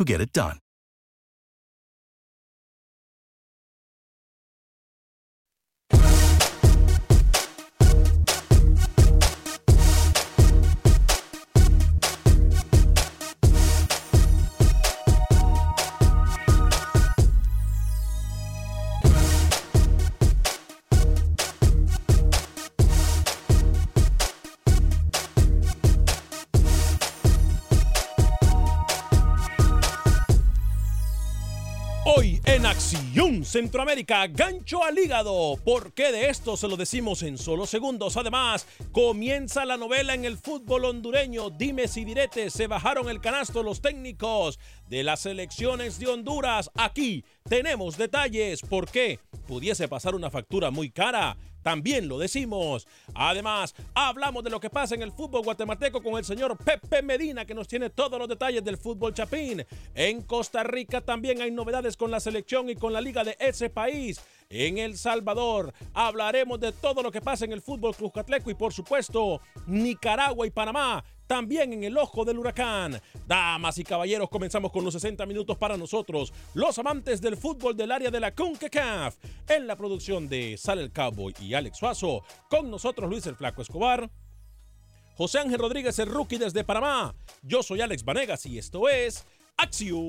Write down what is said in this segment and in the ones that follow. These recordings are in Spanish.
who get it done. Centroamérica, gancho al hígado. ¿Por qué de esto se lo decimos en solo segundos? Además, comienza la novela en el fútbol hondureño. Dime si diretes, se bajaron el canasto los técnicos de las selecciones de Honduras. Aquí tenemos detalles. ¿Por qué? Pudiese pasar una factura muy cara. También lo decimos. Además, hablamos de lo que pasa en el fútbol guatemalteco con el señor Pepe Medina, que nos tiene todos los detalles del fútbol chapín. En Costa Rica también hay novedades con la selección y con la liga de ese país. En El Salvador hablaremos de todo lo que pasa en el fútbol Cruzcatleco y por supuesto Nicaragua y Panamá también en el ojo del huracán. Damas y caballeros, comenzamos con los 60 minutos para nosotros, los amantes del fútbol del área de la CONCACAF. En la producción de Sal el Cowboy y Alex Suazo, con nosotros Luis el Flaco Escobar. José Ángel Rodríguez, el rookie desde Panamá. Yo soy Alex Vanegas y esto es Acción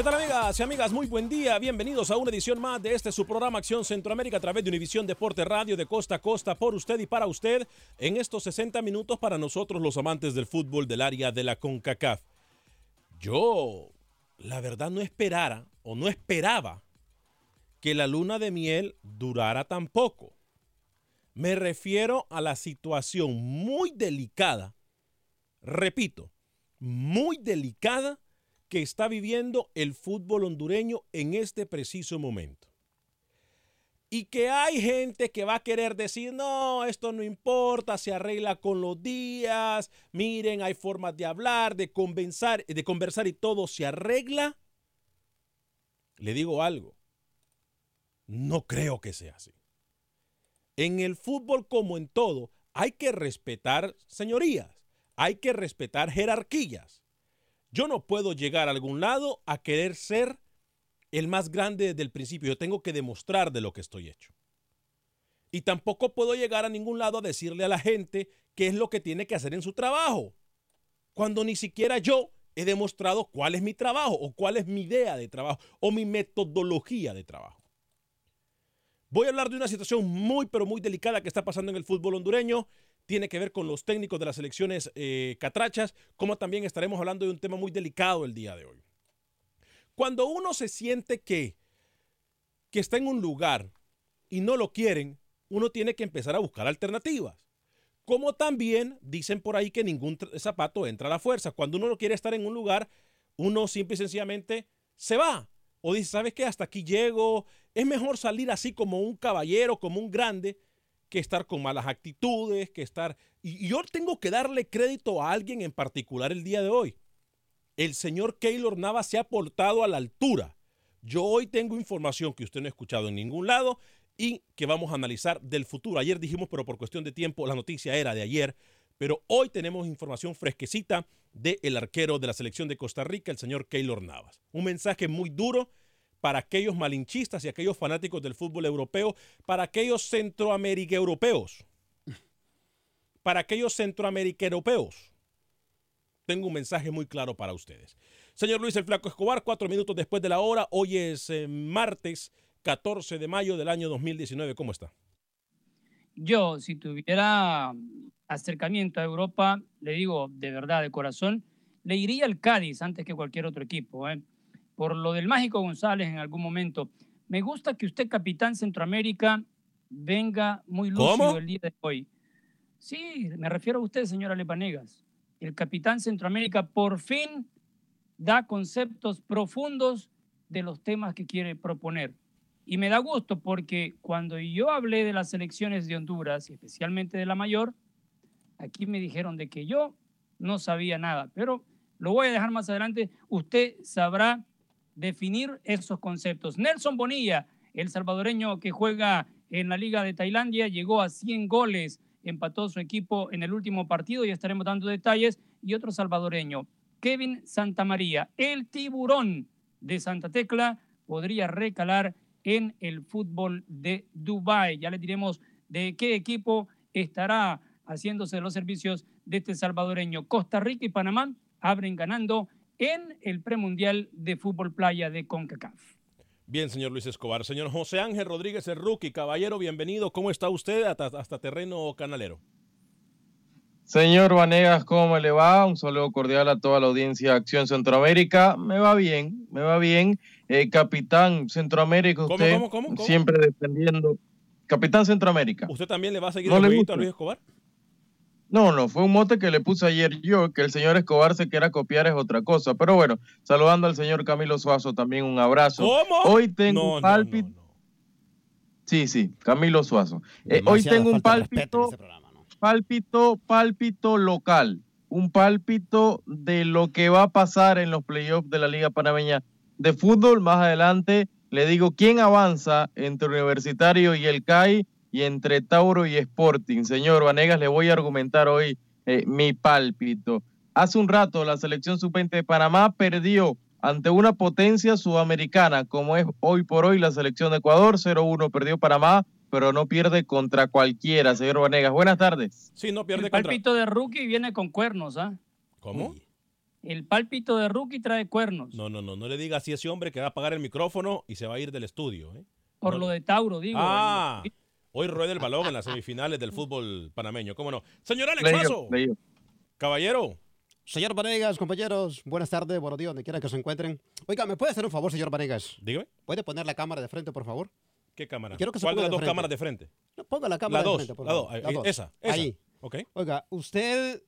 ¿Qué tal amigas y amigas? Muy buen día. Bienvenidos a una edición más de este su programa Acción Centroamérica a través de Univisión Deporte Radio de costa a costa por usted y para usted en estos 60 minutos para nosotros los amantes del fútbol del área de la CONCACAF. Yo, la verdad, no esperara o no esperaba que la luna de miel durara tan poco. Me refiero a la situación muy delicada, repito, muy delicada que está viviendo el fútbol hondureño en este preciso momento. Y que hay gente que va a querer decir, no, esto no importa, se arregla con los días, miren, hay formas de hablar, de conversar, de conversar y todo se arregla. Le digo algo, no creo que sea así. En el fútbol como en todo, hay que respetar señorías, hay que respetar jerarquías. Yo no puedo llegar a algún lado a querer ser el más grande desde el principio. Yo tengo que demostrar de lo que estoy hecho. Y tampoco puedo llegar a ningún lado a decirle a la gente qué es lo que tiene que hacer en su trabajo. Cuando ni siquiera yo he demostrado cuál es mi trabajo o cuál es mi idea de trabajo o mi metodología de trabajo. Voy a hablar de una situación muy pero muy delicada que está pasando en el fútbol hondureño tiene que ver con los técnicos de las selecciones eh, catrachas, como también estaremos hablando de un tema muy delicado el día de hoy. Cuando uno se siente que, que está en un lugar y no lo quieren, uno tiene que empezar a buscar alternativas. Como también dicen por ahí que ningún zapato entra a la fuerza. Cuando uno no quiere estar en un lugar, uno simple y sencillamente se va. O dice, ¿sabes qué? Hasta aquí llego. Es mejor salir así como un caballero, como un grande, que estar con malas actitudes, que estar... Y yo tengo que darle crédito a alguien en particular el día de hoy. El señor Keylor Nava se ha portado a la altura. Yo hoy tengo información que usted no ha escuchado en ningún lado y que vamos a analizar del futuro. Ayer dijimos, pero por cuestión de tiempo, la noticia era de ayer, pero hoy tenemos información fresquecita del arquero de la selección de Costa Rica, el señor Keylor Navas. Un mensaje muy duro para aquellos malinchistas y aquellos fanáticos del fútbol europeo, para aquellos centroamérica europeos, para aquellos centroamérica europeos. Tengo un mensaje muy claro para ustedes. Señor Luis el Flaco Escobar, cuatro minutos después de la hora, hoy es eh, martes 14 de mayo del año 2019. ¿Cómo está? Yo, si tuviera acercamiento a Europa, le digo de verdad, de corazón, le iría al Cádiz antes que cualquier otro equipo. ¿eh? Por lo del Mágico González en algún momento. Me gusta que usted, capitán Centroamérica, venga muy lúcido el día de hoy. Sí, me refiero a usted, señora Lepanegas. El capitán Centroamérica por fin da conceptos profundos de los temas que quiere proponer. Y me da gusto porque cuando yo hablé de las elecciones de Honduras, y especialmente de la mayor, aquí me dijeron de que yo no sabía nada, pero lo voy a dejar más adelante. Usted sabrá definir esos conceptos. Nelson Bonilla, el salvadoreño que juega en la Liga de Tailandia, llegó a 100 goles, empató su equipo en el último partido y estaremos dando detalles. Y otro salvadoreño, Kevin Santamaría, el tiburón de Santa Tecla, podría recalar en el fútbol de Dubái. Ya les diremos de qué equipo estará haciéndose los servicios de este salvadoreño. Costa Rica y Panamá abren ganando en el premundial de fútbol playa de CONCACAF. Bien, señor Luis Escobar. Señor José Ángel Rodríguez, el rookie, caballero, bienvenido. ¿Cómo está usted hasta, hasta terreno canalero? Señor Vanegas, ¿cómo le va? Un saludo cordial a toda la audiencia de Acción Centroamérica. Me va bien, me va bien. Eh, capitán Centroamérica, usted siempre defendiendo. Capitán Centroamérica. ¿Usted también le va a seguir el jueguito a Luis Escobar? No, no, fue un mote que le puse ayer yo, que el señor Escobar se quiera copiar es otra cosa. Pero bueno, saludando al señor Camilo Suazo, también un abrazo. ¿Cómo? Hoy tengo un pálpito. sí, sí, Camilo Suazo. Eh, hoy tengo un pálpito, pálpito, pálpito local. Un pálpito de lo que va a pasar en los playoffs de la Liga Panameña de fútbol. Más adelante le digo quién avanza entre Universitario y el CAI y entre Tauro y Sporting. Señor Vanegas, le voy a argumentar hoy eh, mi pálpito. Hace un rato la selección sub-20 de Panamá perdió ante una potencia sudamericana como es hoy por hoy la selección de Ecuador. 0-1 perdió Panamá, pero no pierde contra cualquiera, señor Vanegas. Buenas tardes. Sí, no pierde el pálpito de rookie viene con cuernos, ¿ah? ¿Cómo? El pálpito de rookie trae cuernos. No, no, no, no le diga así a ese hombre que va a apagar el micrófono y se va a ir del estudio. ¿eh? Por lo de Tauro, digo. Ah, hoy rueda el balón en las semifinales del fútbol panameño, ¿cómo no? Señor Alex Caballero. Señor Vanegas, compañeros, buenas tardes, buenos días, donde quiera que se encuentren. Oiga, ¿me puede hacer un favor, señor Vanegas? Dígame. ¿Puede poner la cámara de frente, por favor? ¿Qué cámara? Quiero que ¿Cuál de las dos cámaras de frente? No, ponga la cámara La de dos, frente, por la favor. dos, La dos. esa, esa. Ahí. Ok. Oiga, usted,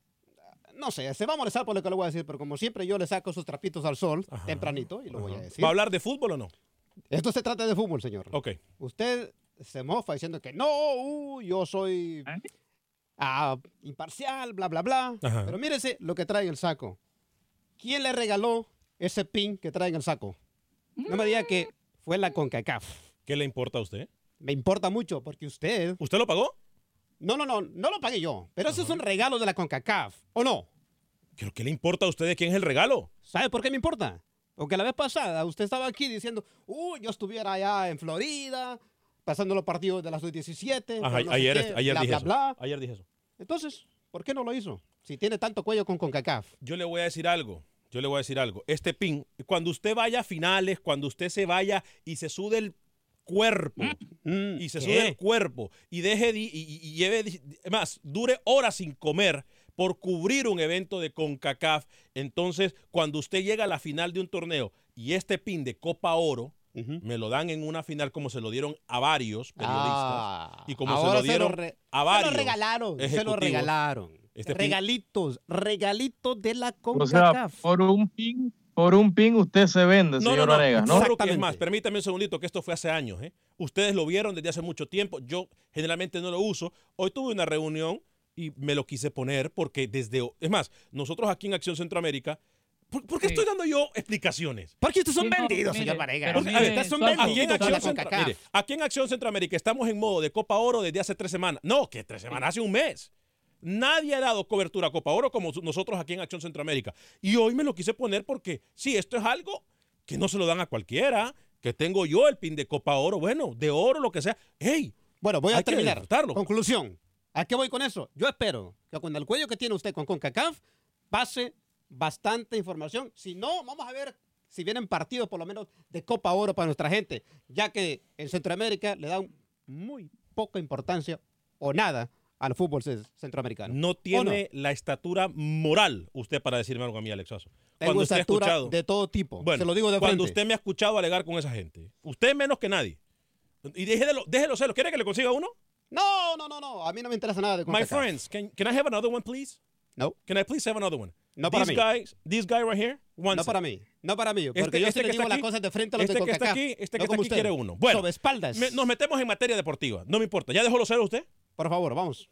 no sé, se va a molestar por lo que le voy a decir, pero como siempre yo le saco sus trapitos al sol Ajá. tempranito y lo voy a decir. ¿Va a hablar de fútbol o no? Esto se trata de fútbol, señor. Ok. Usted se mofa diciendo que no, uh, yo soy ah, imparcial, bla, bla, bla. Ajá. Pero mírese lo que trae en el saco. ¿Quién le regaló ese pin que trae en el saco? No me diga que fue la CONCACAF. ¿Qué le importa a usted? Me importa mucho porque usted... ¿Usted lo pagó? No, no, no, no lo pagué yo. Pero eso es un regalo de la CONCACAF, ¿o no? ¿Pero qué le importa a usted de quién es el regalo? ¿Sabe por qué me importa? Porque la vez pasada usted estaba aquí diciendo, uy, yo estuviera allá en Florida, pasando los partidos de las 17. Ajá, pero no sé ayer, qué, ayer bla, dije bla, eso. bla. Ayer dije eso. Entonces, ¿por qué no lo hizo? Si tiene tanto cuello con CONCACAF. Yo le voy a decir algo. Yo le voy a decir algo. Este pin, cuando usted vaya a finales, cuando usted se vaya y se sude el cuerpo Mm, y se ¿qué? sude el cuerpo y deje di- y, lleve más dure horas sin comer por cubrir un evento de CONCACAF, entonces cuando usted llega a la final de un torneo y este pin de Copa Oro Me lo dan en una final como se lo dieron a varios periodistas Ah, y como se lo dieron re- a Se varios lo regalaron, se lo regalaron. Este pin- regalitos, regalitos de la O sea, CONCACAF. por un pin, por un pin usted se vende, No, señor no, no. ¿no? Que es Exactamente. más, permítame un segundito que esto fue hace años. ¿eh? Ustedes lo vieron desde hace mucho tiempo. Yo generalmente no lo uso. Hoy tuve una reunión y me lo quise poner porque desde... Es más, nosotros aquí en Acción Centroamérica... ¿Por, por qué Sí. estoy dando yo explicaciones? Porque estos son Sí, vendidos, mire, señor Vanegas. pero Porque, a ver, mire, Ustedes son Suazo, Aquí en, Acción Centra- CONCACAF. mire, aquí en Acción Centroamérica estamos en modo de Copa Oro desde hace tres semanas. No, que tres semanas, hace un mes. Nadie ha dado cobertura a Copa Oro como nosotros aquí en Acción Centroamérica. Y hoy me lo quise poner porque, sí, esto es algo que no se lo dan a cualquiera. Que tengo yo el pin de Copa Oro, bueno, de oro, lo que sea. ¡Ey! Bueno, voy a Hay terminar. Conclusión. ¿A qué voy con eso? Yo espero que con el cuello que tiene usted con CONCACAF pase bastante información. Si no, vamos a ver si vienen partidos por lo menos de Copa Oro para nuestra gente, ya que en Centroamérica le dan muy poca importancia o nada al fútbol ce- centroamericano. No tiene la estatura moral usted para decirme algo a mí, Alex Suazo. Tengo usted ha escuchado- de todo tipo. Bueno, Se lo digo de cuando frente. usted me ha escuchado alegar con esa gente, usted menos que nadie. Y déjelo, déjelo celos. ¿Quiere que le consiga uno? No, no, no, no. A mí no me interesa nada de My friends, can, can I have another one, please? No, Can I please have another one? No para These mí. Guys, this guy right here wants no para mí. No para mí. Porque Este- yo este sí que le digo está las cosas de frente a los este de que está aquí, este que no está como aquí usted. quiere uno. Bueno, Sobre espaldas. Me- nos metemos en materia deportiva. No me importa. ¿Ya dejó los celos usted? Por favor, vamos.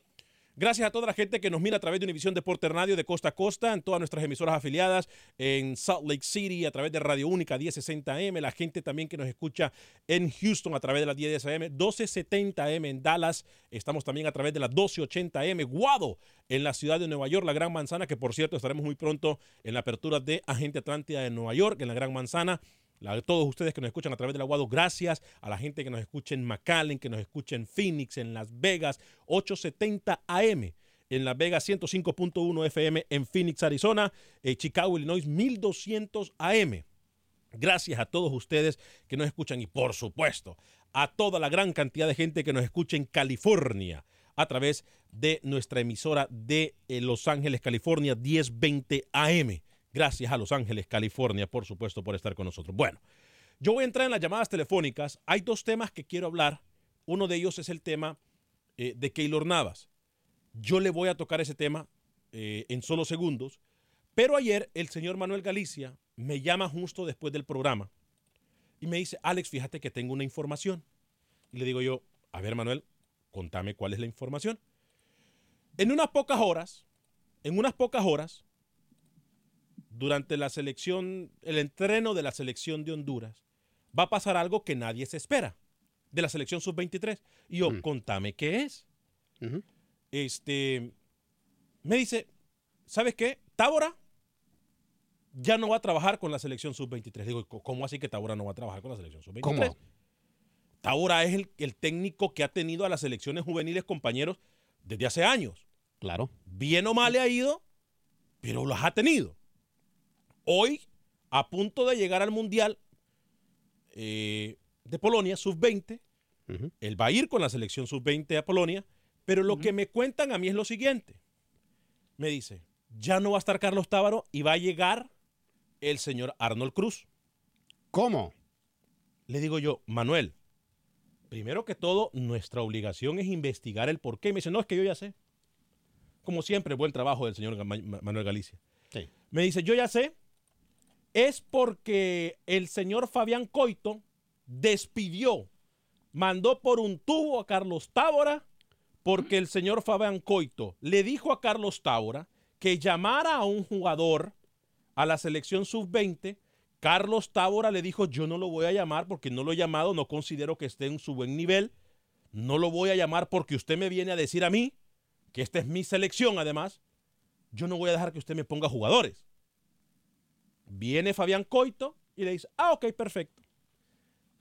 Gracias a toda la gente que nos mira a través de Univisión Deporte Radio de costa a costa, en todas nuestras emisoras afiliadas, en Salt Lake City, a través de Radio Única 1060M, la gente también que nos escucha en Houston a través de la 10M, 1270M en Dallas, estamos también a través de la 1280M, Guado, en la ciudad de Nueva York, la Gran Manzana, que por cierto estaremos muy pronto en la apertura de Agente Atlántida de Nueva York, en la Gran Manzana. La- todos ustedes que nos escuchan a través del Aguado, gracias a la gente que nos escucha en McAllen, que nos escucha en Phoenix, en Las Vegas, 870 AM, en Las Vegas 105.1 FM, en Phoenix, Arizona, eh, Chicago, Illinois 1200 AM. Gracias a todos ustedes que nos escuchan y por supuesto a toda la gran cantidad de gente que nos escucha en California a través de nuestra emisora de eh, Los Ángeles, California 1020 AM. Gracias a Los Ángeles, California, por supuesto, por estar con nosotros. Bueno, yo voy a entrar en las llamadas telefónicas. Hay dos temas que quiero hablar. Uno de ellos es el tema eh, de Keylor Navas. Yo le voy a tocar ese tema eh, en solo segundos. Pero ayer el señor Manuel Galicia me llama justo después del programa y me dice, Alex, fíjate que tengo una información. Y le digo yo, a ver Manuel, contame cuál es la información. En unas pocas horas, en unas pocas horas, durante la selección, el entreno de la selección de Honduras, va a pasar algo que nadie se espera de la selección sub-23. Y yo, Mm. contame qué es. Este, me dice, ¿sabes qué? Tábora ya no va a trabajar con la selección sub-23. Digo, "¿Cómo- ¿cómo así que Tábora no va a trabajar con la selección sub-23? ¿Cómo? Tábora es el, el técnico que ha tenido a las selecciones juveniles compañeros desde hace años. Claro. Bien o mal le ha ido, pero los ha tenido. Hoy, a punto de llegar al Mundial eh, de Polonia, sub-20, Ujú. él va a ir con la selección sub-20 a Polonia, pero lo que me cuentan a mí es lo siguiente. Me dice, ya no va a estar Carlos Tábaro y va a llegar el señor Arnold Cruz. ¿Cómo? Le digo yo, Manuel, primero que todo, nuestra obligación es investigar el por qué. Y me dice, no, es que yo ya sé. Como siempre, buen trabajo del señor Ma- Ma- Manuel Galicia. Sí. Me dice, yo ya sé. Es porque el señor Fabián Coito despidió, mandó por un tubo a Carlos Tábora, porque el señor Fabián Coito le dijo a Carlos Tábora que llamara a un jugador a la selección sub-20. Carlos Tábora le dijo, yo no lo voy a llamar porque no lo he llamado, no considero que esté en su buen nivel. No lo voy a llamar porque usted me viene a decir a mí que esta es mi selección además. Yo no voy a dejar que usted me ponga jugadores. Viene Fabián Coito y le dice, ah, ok, perfecto.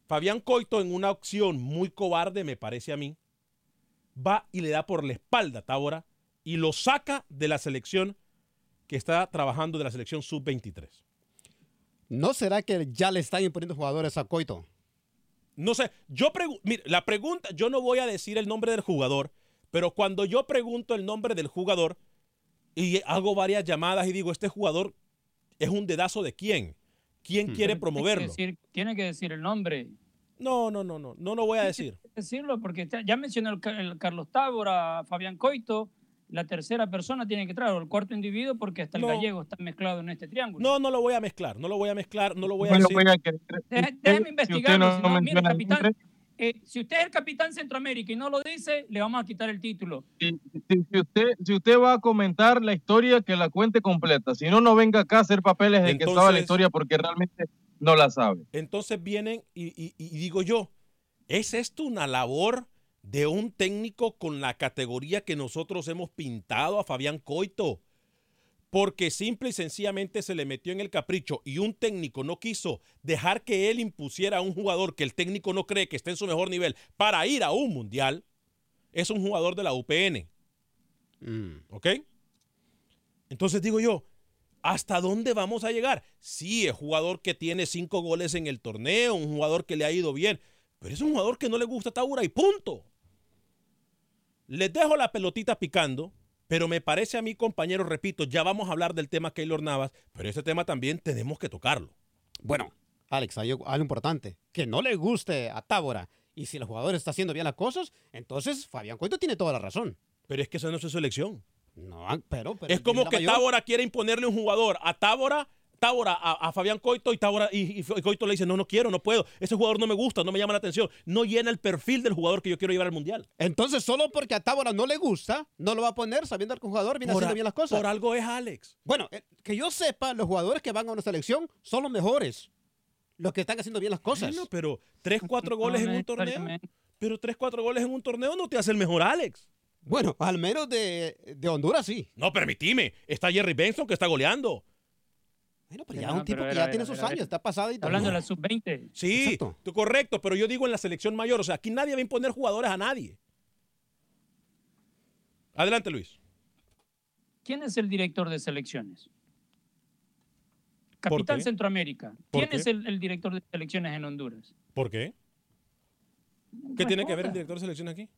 Fabián Coito en una opción muy cobarde, me parece a mí, va y le da por la espalda a Tábora y lo saca de la selección que está trabajando de la selección sub-23. ¿No será que ya le están imponiendo jugadores a Coito? No sé, yo pregunto, mire, la pregunta, yo no voy a decir el nombre del jugador, pero cuando yo pregunto el nombre del jugador y hago varias llamadas y digo, este jugador es un dedazo de quién, quién Hmm. quiere Tiene que promoverlo. decir- tiene que decir el nombre. No, no, no, no, no lo voy a decir. decirlo porque ya mencionó el, Ca- el Carlos Tábora, Fabián Coito, la tercera persona tiene que entrar, o el cuarto individuo, porque hasta el No. gallego está mezclado en este triángulo. No, no lo voy a mezclar, no lo voy a mezclar, no lo voy a decir. voy a querer. Deje- Si Déjeme usted- investigarlo, si no, no mire, capitán, nombre, eh, si usted es el capitán Centroamérica y no lo dice, le vamos a quitar el título. si, usted, si usted va a comentar la historia, que la cuente completa. Si no, no venga acá a hacer papeles de que sabe la historia porque realmente no la sabe. Entonces vienen y, y- y digo yo, ¿es esto una labor de un técnico con la categoría que nosotros hemos pintado a Fabián Coito? Porque simple y sencillamente se le metió en el capricho y un técnico no quiso dejar que él impusiera a un jugador que el técnico no cree que esté en su mejor nivel para ir a un mundial. Es un jugador de la UPN. Mm. ¿Ok? Entonces digo yo, ¿hasta dónde vamos a llegar? Sí, es jugador que tiene cinco goles en el torneo, un jugador que le ha ido bien, pero es un jugador que no le gusta Taura y punto. Les dejo la pelotita picando, pero me parece a mí, compañeros, repito, ya vamos a hablar del tema Keylor Navas, pero ese tema también tenemos que tocarlo. Bueno, Alex, hay algo importante. Que no le guste a Tábora. Y si el jugador está haciendo bien las cosas, entonces Fabián Coito tiene toda la razón. Pero es que esa no es su selección. No, pero, pero es como que mayor- Tábora quiere imponerle un jugador a Tábora, Tábora a, a Fabián Coito y Tábora y, y Coito le dice, no, no quiero, no puedo. Ese jugador no me gusta, no me llama la atención. No llena el perfil del jugador que yo quiero llevar al Mundial. Entonces, solo porque a Tábora no le gusta, no lo va a poner sabiendo que el jugador viene Por haciendo a- bien las cosas. Por algo es Alex. Bueno, eh, que yo sepa, los jugadores que van a una selección son los mejores. Los que están haciendo bien las cosas. Bueno, pero 3, 4 goles en un torneo. Pero 3, 4 goles en un torneo no te hace el mejor Alex. Bueno, al menos de, de Honduras sí. No, permitime. Está Jerry Benson que está goleando. Bueno, pero ya No, un tipo que ya ver, tiene sus años, está pasado y Está hablando de todo. la sub-20. Sí, Exacto. tú- correcto, pero yo digo en la selección mayor. O sea, aquí nadie va a imponer jugadores a nadie. Adelante, Luis. ¿Quién es el director de selecciones? ¿Por Capitán? Centroamérica. ¿Por ¿Quién es el, el director de selecciones en Honduras? ¿Por qué? ¿Qué tiene que ver el director de selección aquí?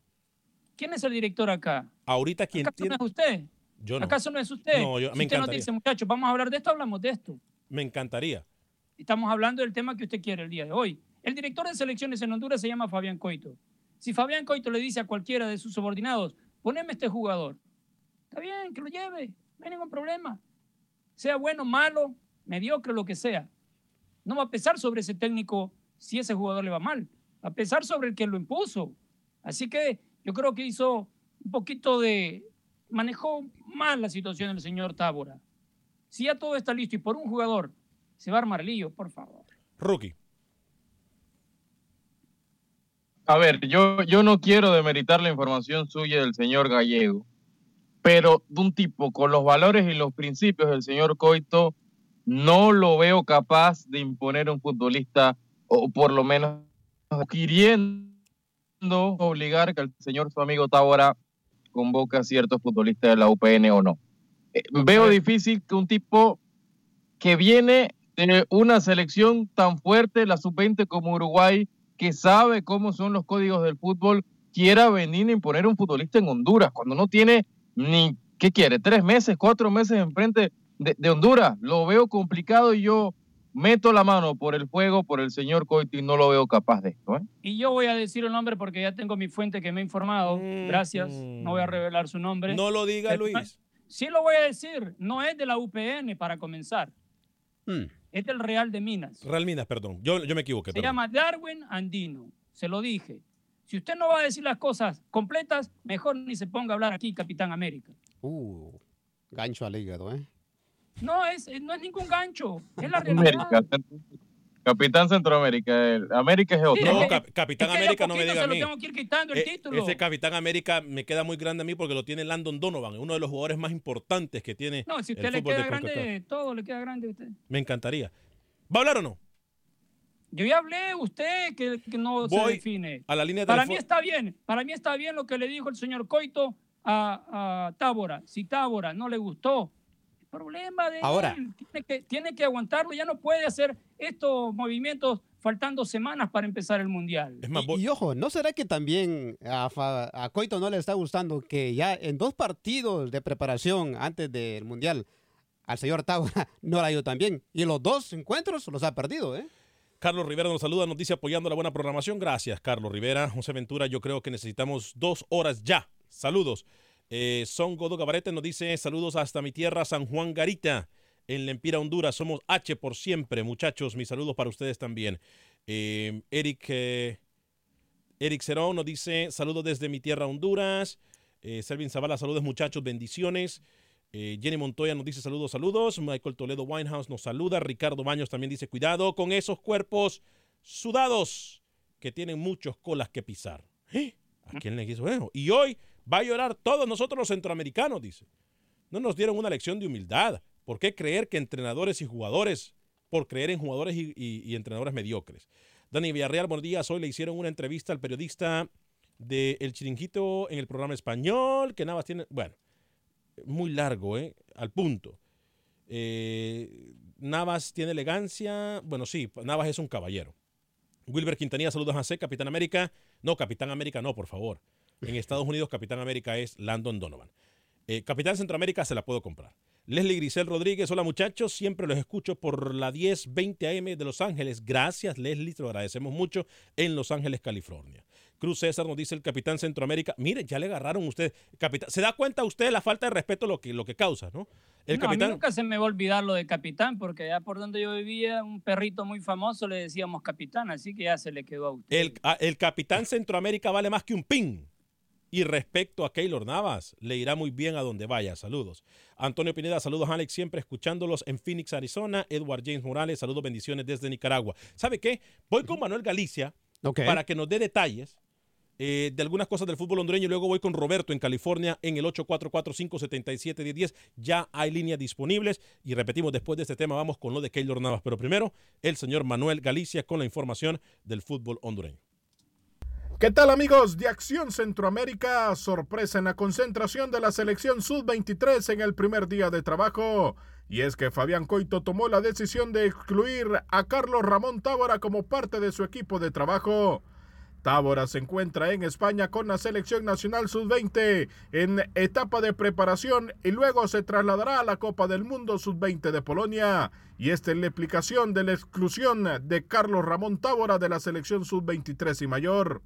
¿Quién es el director acá? Ahorita, ¿quién ¿Acaso tiene? no es usted? Yo no. ¿Acaso no es usted? No, yo- si me usted nos encantaría. dice, muchachos, vamos a hablar de esto, hablamos de esto. Me encantaría. Estamos hablando del tema que usted quiere el día de hoy. El director de selecciones en Honduras se llama Fabián Coito. Si Fabián Coito le dice a cualquiera de sus subordinados, poneme este jugador, está bien, que lo lleve, no hay ningún problema. Sea bueno, malo, mediocre, lo que sea. No va a pesar sobre ese técnico si ese jugador le va mal. Va a pesar sobre el que lo impuso. Así que yo creo que hizo un poquito de... manejó mal la situación el señor Tábora. Si ya todo está listo y por un jugador se va a armar lío, por favor. Rookie. A ver, yo, yo no quiero demeritar la información suya del señor Gallego, pero de un tipo con los valores y los principios del señor Coito, no lo veo capaz de imponer a un futbolista, o por lo menos queriendo obligar que el señor su amigo Tábora convoque a ciertos futbolistas de la UPN o no. Eh, veo difícil que un tipo que viene de una selección tan fuerte, la sub-20 como Uruguay, que sabe cómo son los códigos del fútbol, quiera venir a imponer un futbolista en Honduras, cuando no tiene ni, ¿qué quiere? Tres meses, cuatro meses enfrente de, de Honduras. Lo veo complicado y yo meto la mano por el fuego, por el señor Coito y no lo veo capaz de esto. ¿eh? Y yo voy a decir el nombre porque ya tengo mi fuente que me ha informado. Mm, Gracias. mm. No voy a revelar su nombre. No lo diga, Pero- Luis. Sí lo voy a decir. No es de la UPN para comenzar. Hmm. Es del Real de Minas. Real Minas, perdón. Yo, yo me equivoqué. Se perdón. llama Darwin Andino. Se lo dije. Si usted no va a decir las cosas completas, mejor ni se ponga a hablar aquí, Capitán América. Uh, gancho al hígado, ¿eh? No es, no es ningún gancho. Es la realidad. América, Capitán Centroamérica, el- América es otro. No, cap- Capitán es que América no me diga a mí. tengo que ir quitando el Eh, título. Ese Capitán América me queda muy grande a mí porque lo tiene Landon Donovan, uno de los jugadores más importantes que tiene No, si el usted le queda CONCACAF. grande, todo le queda grande a usted. Me encantaría. ¿Va a hablar o no? Yo ya hablé, usted que, que no se define. a la línea Para mí está bien, para mí está bien lo que le dijo el señor Coito a, a Tábora. Si Tábora no le gustó, problema de Ahora. él, tiene que, tiene que aguantarlo, ya no puede hacer estos movimientos faltando semanas para empezar el Mundial. y, ojo, ¿no será que también a, a, Coito no le está gustando que ya en dos partidos de preparación antes del Mundial al señor Taura no la ha ido tan bien? Y los dos encuentros los ha perdido, ¿eh? Carlos Rivera nos saluda, nos dice apoyando la buena programación. Gracias, Carlos Rivera. José Ventura, yo creo que necesitamos dos horas ya. Saludos. Eh, Son Godo Gabarete nos dice saludos hasta mi tierra, San Juan Garita, en Lempira, Honduras. Somos H por siempre, muchachos. Mis saludos para ustedes también. Eh, Eric, eh, Eric Cerón nos dice saludos desde mi tierra, Honduras. Selvin Zavala, saludos muchachos, bendiciones. Jenny Montoya nos dice saludos, saludos. Michael Toledo Winehouse nos saluda. Ricardo Baños también dice cuidado con esos cuerpos sudados que tienen muchos colas que pisar. ¿A quién le quiso eso? Y hoy Va a llorar todos nosotros los centroamericanos, dice. No nos dieron una lección de humildad. ¿Por qué creer que entrenadores y jugadores, por creer en jugadores y, entrenadores mediocres? Dani Villarreal, buenos días. Hoy le hicieron una entrevista al periodista de El Chiringuito en el programa español, que Navas tiene, bueno, muy largo, ¿eh? Al punto. Eh, Navas tiene elegancia. Bueno, sí, Navas es un caballero. Wilber Quintanilla, saludos a C, Capitán América. No, Capitán América, no, por favor. En Estados Unidos, Capitán América es Landon Donovan. Eh, Capitán Centroamérica se la puedo comprar. Leslie Grisel Rodríguez, hola muchachos, siempre los escucho por la 1020 AM de Los Ángeles. Gracias Leslie, te lo agradecemos mucho en Los Ángeles, California. Cruz César nos dice el Capitán Centroamérica. Mire, ya le agarraron usted. Capitán, ¿Se da cuenta usted la falta de respeto lo que, lo que causa, no? El capitán... nunca se me va a olvidar lo de Capitán, porque ya por donde yo vivía, un perrito muy famoso le decíamos Capitán, así que ya se le quedó a usted. El, el Capitán Centroamérica vale más que un pin. Y respecto a Keylor Navas, le irá muy bien a donde vaya. Saludos. Antonio Pineda, saludos Alex, siempre escuchándolos en Phoenix, Arizona. Edward James Morales, saludos, bendiciones desde Nicaragua. ¿Sabe qué? Voy con Manuel Galicia para que nos dé detalles eh, de algunas cosas del fútbol hondureño y luego voy con Roberto en California en el 844-577-1010. Ya hay líneas disponibles y repetimos, después de este tema vamos con lo de Keylor Navas. Pero primero, el señor Manuel Galicia con la información del fútbol hondureño. ¿Qué tal amigos de Acción Centroamérica? Sorpresa en la concentración de la selección Sub-23 en el primer día de trabajo. Y es que Fabián Coito tomó la decisión de excluir a Carlos Ramón Tábora como parte de su equipo de trabajo. Tábora se encuentra en España con la selección nacional sub-20 en etapa de preparación y luego se trasladará a la Copa del Mundo sub-20 de Polonia. Y esta es la explicación de la exclusión de Carlos Ramón Tábora de la selección sub-23 y mayor.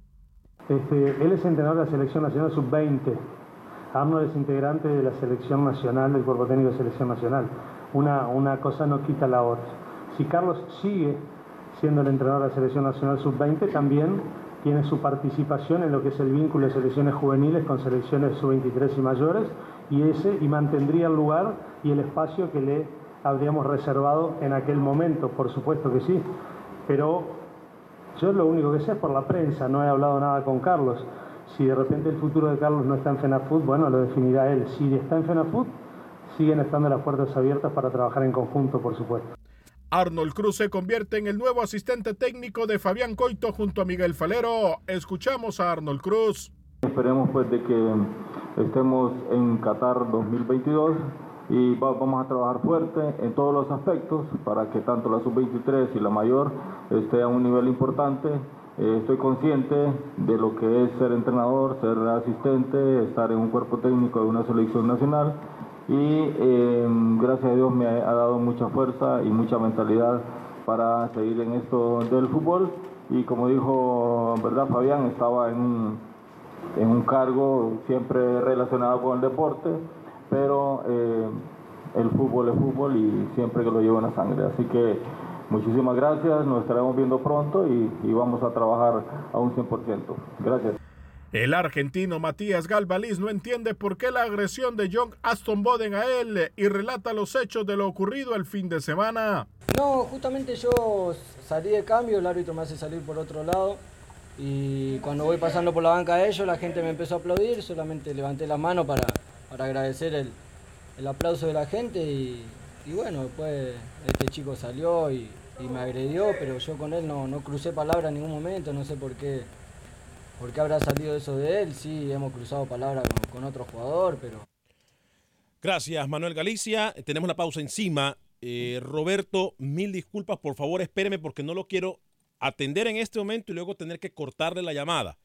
Este, él es entrenador de la Selección Nacional Sub-20. Arnold es integrante de la Selección Nacional, del Cuerpo Técnico de Selección Nacional. Una, una cosa no quita la otra. Si Carlos sigue siendo el entrenador de la Selección Nacional Sub-20, también tiene su participación en lo que es el vínculo de selecciones juveniles con selecciones sub-23 y mayores, y ese y mantendría el lugar y el espacio que le habríamos reservado en aquel momento, por supuesto que sí. Pero yo lo único que sé es por la prensa, no he hablado nada con Carlos. Si de repente el futuro de Carlos no está en FENAFUT, bueno, lo definirá él. Si está en FENAFUT, siguen estando las puertas abiertas para trabajar en conjunto, por supuesto. Arnold Cruz se convierte en el nuevo asistente técnico de Fabián Coito junto a Miguel Falero. Escuchamos a Arnold Cruz. Esperemos pues de que estemos en Qatar 2022 y vamos a trabajar fuerte en todos los aspectos para que tanto la sub-23 y la mayor esté a un nivel importante. Eh, estoy consciente de lo que es ser entrenador, ser asistente, estar en un cuerpo técnico de una selección nacional y em, gracias a Dios me ha, dado mucha fuerza y mucha mentalidad para seguir en esto del fútbol. Y como dijo verdad Fabián estaba en en un cargo siempre relacionado con el deporte pero eh, el fútbol es fútbol y siempre que lo llevo en la sangre. Así que muchísimas gracias, nos estaremos viendo pronto y, vamos a trabajar a un 100%. Gracias. El argentino Matías Galvaliz no entiende por qué la agresión de John Aston Boden a él y relata los hechos de lo ocurrido el fin de semana. No, justamente yo salí de cambio, el árbitro me hace salir por otro lado y cuando voy pasando por la banca de ellos la gente me empezó a aplaudir, solamente levanté la mano para, para agradecer el, el, aplauso de la gente y, bueno, después este chico salió y, me agredió, pero yo con él no, no crucé palabra en ningún momento, no sé por qué, por qué habrá salido eso de él, sí, hemos cruzado palabra con, con otro jugador, pero... Gracias, Manuel Galicia. Tenemos la pausa encima. Eh, Roberto, mil disculpas, por favor, espéreme porque no lo quiero atender en este momento y luego tener que cortarle la llamada.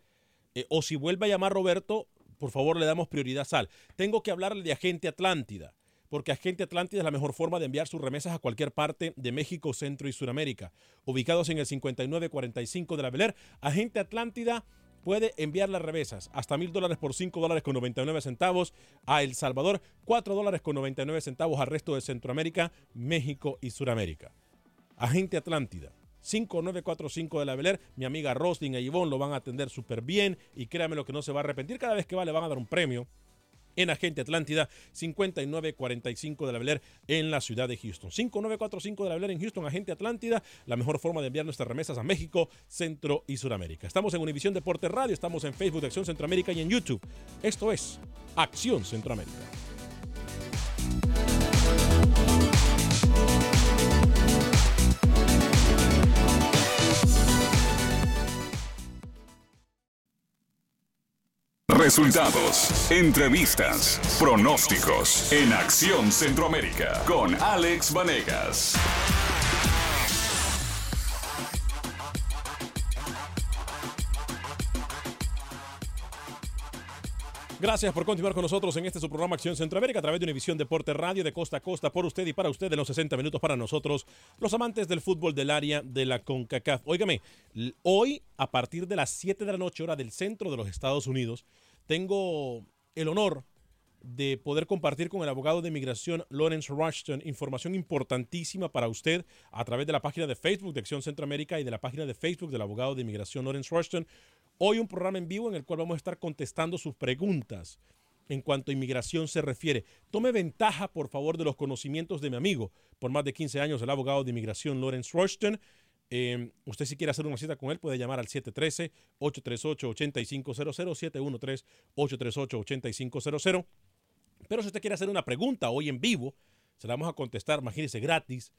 Eh, o si vuelve a llamar Roberto, por favor, le damos prioridad a Sal. Tengo que hablarle de Agente Atlántida, porque Agente Atlántida es la mejor forma de enviar sus remesas a cualquier parte de México, Centro y Sudamérica. Ubicados en el 5945 de la Beler, Agente Atlántida puede enviar las remesas hasta mil dólares por 5 dólares con 99 centavos a El Salvador, 4 dólares con 99 centavos al resto de Centroamérica, México y Sudamérica. Agente Atlántida. 5945 de la Beler, mi amiga Rosling e Ivonne lo van a atender súper bien y créanme lo que no se va a arrepentir. Cada vez que va le van a dar un premio en Agente Atlántida 5945 de la Beler en la ciudad de Houston. 5945 de la Beler en Houston, Agente Atlántida, la mejor forma de enviar nuestras remesas a México, Centro y Sudamérica. Estamos en Univisión Deporte Radio, estamos en Facebook de Acción Centroamérica y en YouTube. Esto es Acción Centroamérica. Resultados, entrevistas, pronósticos en Acción Centroamérica con Alex Vanegas. Gracias por continuar con nosotros en este su programa Acción Centroamérica a través de Univisión Deporte Radio de costa a costa por usted y para usted en los 60 minutos para nosotros, los amantes del fútbol del área de la CONCACAF. Óigame, hoy a partir de las 7 de la noche hora del centro de los Estados Unidos, tengo el honor de poder compartir con el abogado de inmigración Lawrence Rushton información importantísima para usted a través de la página de Facebook de Acción Centroamérica y de la página de Facebook del abogado de inmigración Lawrence Rushton. Hoy un programa en vivo en el cual vamos a estar contestando sus preguntas en cuanto a inmigración se refiere. Tome ventaja, por favor, de los conocimientos de mi amigo por más de 15 años, el abogado de inmigración Lawrence Rushton. Eh, usted si quiere hacer una cita con él puede llamar al 713-838-8500, 713-838-8500. Pero si usted quiere hacer una pregunta hoy en vivo, se la vamos a contestar, imagínese, gratis.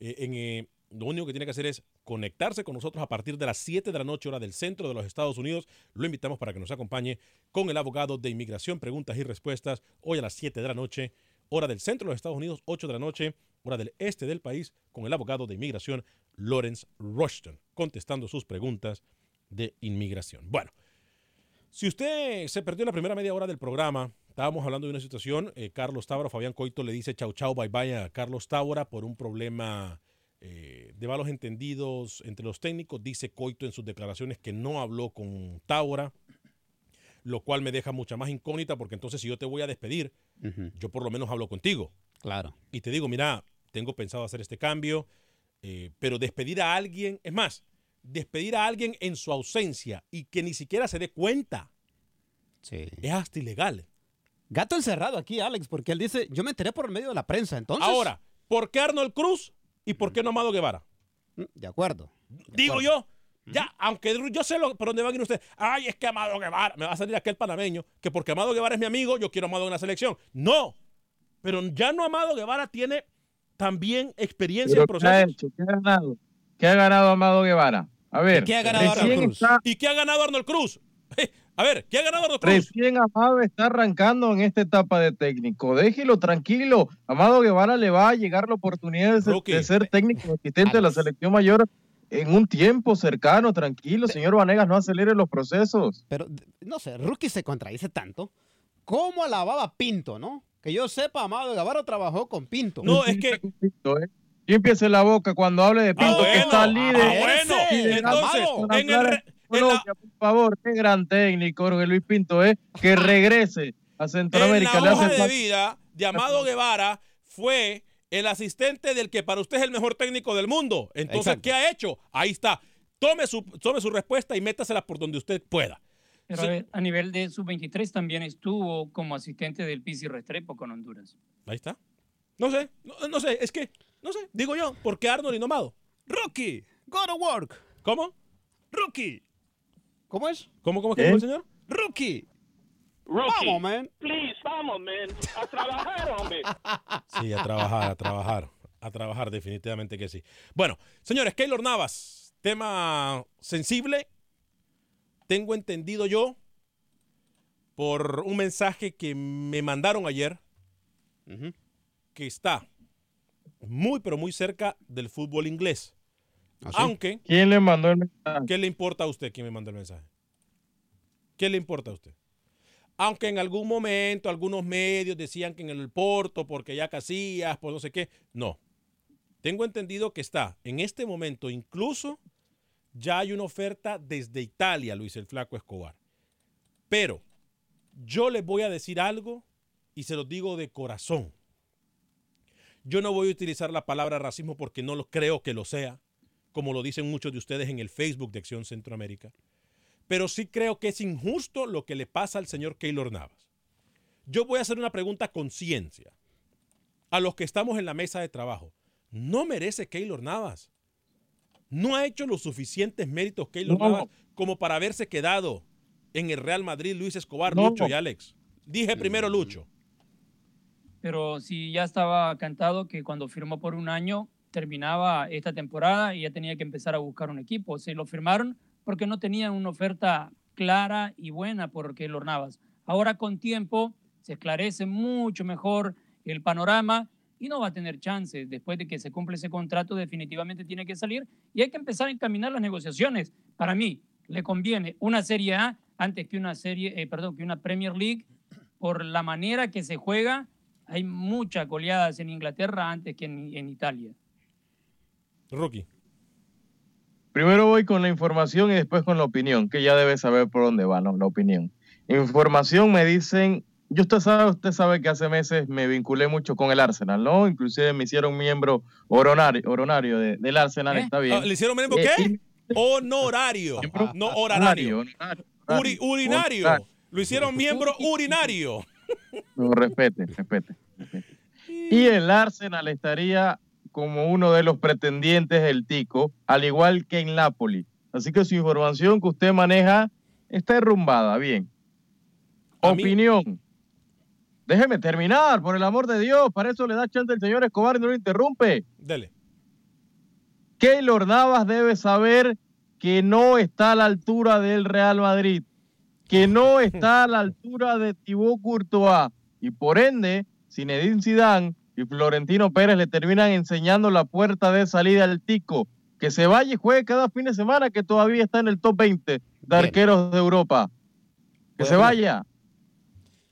Eh, en, eh, lo único que tiene que hacer es conectarse con nosotros a partir de las 7 de la noche, hora del centro de los Estados Unidos. Lo invitamos para que nos acompañe con el abogado de inmigración, preguntas y respuestas, hoy a las 7 de la noche, hora del centro de los Estados Unidos, 8 de la noche, hora del este del país, con el abogado de inmigración, Lawrence Rushton, contestando sus preguntas de inmigración. Bueno, si usted se perdió la primera media hora del programa, estábamos hablando de una situación. eh, Carlos Tábora, Fabián Coito le dice chau chau, bye bye a Carlos Tábora por un problema eh, de malos entendidos entre los técnicos. Dice Coito en sus declaraciones que no habló con Tábora, lo cual me deja mucha más incógnita porque entonces si yo te voy a despedir, yo por lo menos hablo contigo. Claro. Y te digo, mira, tengo pensado hacer este cambio, eh, pero despedir a alguien, es más, despedir a alguien en su ausencia y que ni siquiera se dé cuenta. Es hasta ilegal. Gato encerrado aquí, Alex, porque él dice, yo me enteré por medio de la prensa, entonces... Ahora, ¿por qué Arnold Cruz y por qué no Amado Guevara? Mm, De acuerdo. Digo yo, ya, aunque yo sé lo, por dónde van a ir ustedes. Ay, es que Amado Guevara, me va a salir aquel panameño, que porque Amado Guevara es mi amigo, yo quiero a Amado en la selección. No, pero ya no Amado Guevara tiene también experiencia en Pero ¿qué ha procesos. hecho? ¿Qué ha ganado? ¿Qué ha ganado Amado Guevara? A ver, ¿Qué ha ganado recién Arnold Cruz? está- ¿Y qué ha ganado Arnold Cruz? A ver, ¿qué ha ganado Arnold Cruz? Recién Amado está arrancando en esta etapa de técnico. Déjelo tranquilo. Amado Guevara le va a llegar la oportunidad de ser, de ser técnico asistente de la selección mayor en un tiempo cercano. Tranquilo, señor Vanegas, no acelere los procesos. Pero, no sé, Rookie se contradice tanto. ¿Cómo alababa Pinto, no? Que yo sepa, Amado Guevara trabajó con Pinto. No, es que... Límpiese la boca cuando hable de Pinto, que está líder. ah, bueno, entonces, en el por favor, qué gran técnico, Jorge Luis Pinto, es que regrese a Centroamérica. En la hoja de vida de Amado Guevara fue el asistente del que para usted es el mejor técnico del mundo. Entonces, Exacto. ¿qué ha hecho? Ahí está. Tome su, tome su respuesta y métasela por donde usted pueda. Pero Sí. a, ver, a nivel de sub-23 también estuvo como asistente del Pisi Restrepo con Honduras. Ahí está. No sé, no, no sé, es que, no sé, digo yo, ¿por qué Arnold y no Amado? Rookie, go to work. ¿Cómo? Rookie. ¿Cómo es? ¿Cómo, cómo que ¿Eh? dijo el señor? Rookie. Rookie, Vamos, man. please, vamos, man. A trabajar, hombre. Sí, a trabajar, a trabajar, a trabajar, definitivamente que sí. Bueno, señores, Keylor Navas, tema sensible. Tengo entendido yo por un mensaje que me mandaron ayer que está muy, pero muy cerca del fútbol inglés. Aunque, ¿Quién le mandó el mensaje? ¿qué le importa a usted quién me mandó el mensaje? ¿Qué le importa a usted? Aunque en algún momento algunos medios decían que en el Porto, porque ya Casillas, por no sé qué. No. Tengo entendido que está en este momento, incluso ya hay una oferta desde Italia, Luis el Flaco Escobar. Pero yo les voy a decir algo y se los digo de corazón. Yo no voy a utilizar la palabra racismo porque no lo creo que lo sea, como lo dicen muchos de ustedes en el Facebook de Acción Centroamérica. Pero sí creo que es injusto lo que le pasa al señor Keylor Navas. Yo voy a hacer una pregunta con ciencia a los que estamos en la mesa de trabajo. ¿No merece Keylor Navas? ¿No ha hecho los suficientes méritos Keylor No. Navas como para haberse quedado en el Real Madrid Luis Escobar, No. Lucho y Alex? Dije primero Lucho. Pero si ya estaba cantado que cuando firmó por un año terminaba esta temporada y ya tenía que empezar a buscar un equipo. Se lo firmaron porque no tenían una oferta clara y buena por Keylor Navas. Ahora con tiempo se esclarece mucho mejor el panorama y no va a tener chances. Después de que se cumple ese contrato, definitivamente tiene que salir y hay que empezar a encaminar las negociaciones. Para mí, le conviene una Serie A antes que una serie, eh, perdón, que una Premier League por la manera que se juega. Hay muchas goleadas en Inglaterra antes que en, en Italia. Rookie. Primero voy con la información y después con la opinión, que ya debe saber por dónde va, ¿no? La opinión. Información me dicen, yo usted sabe, usted sabe que hace meses me vinculé mucho con el Arsenal, ¿no? Inclusive me hicieron miembro oronario, oronario de- del Arsenal, está bien. Ah, ¿Le hicieron miembro Eh, qué? Honorario. No horario. Uri- urinario. Honorario. Lo hicieron miembro urinario. No, respete, respete, respete. Y el Arsenal estaría como uno de los pretendientes del Tico, al igual que en Napoli. Así que su información que usted maneja está derrumbada, bien. Opinión. Déjeme terminar, por el amor de Dios. Para eso le da chance el señor Escobar y no lo interrumpe. Dele. Keylor Navas debe saber que no está a la altura del Real Madrid, que no está a la altura de Thibaut Courtois y por ende, Zinedine Zidane y Florentino Pérez le terminan enseñando la puerta de salida al Tico, que se vaya y juegue cada fin de semana que todavía está en el top 20 de arqueros de Europa. Que se vaya.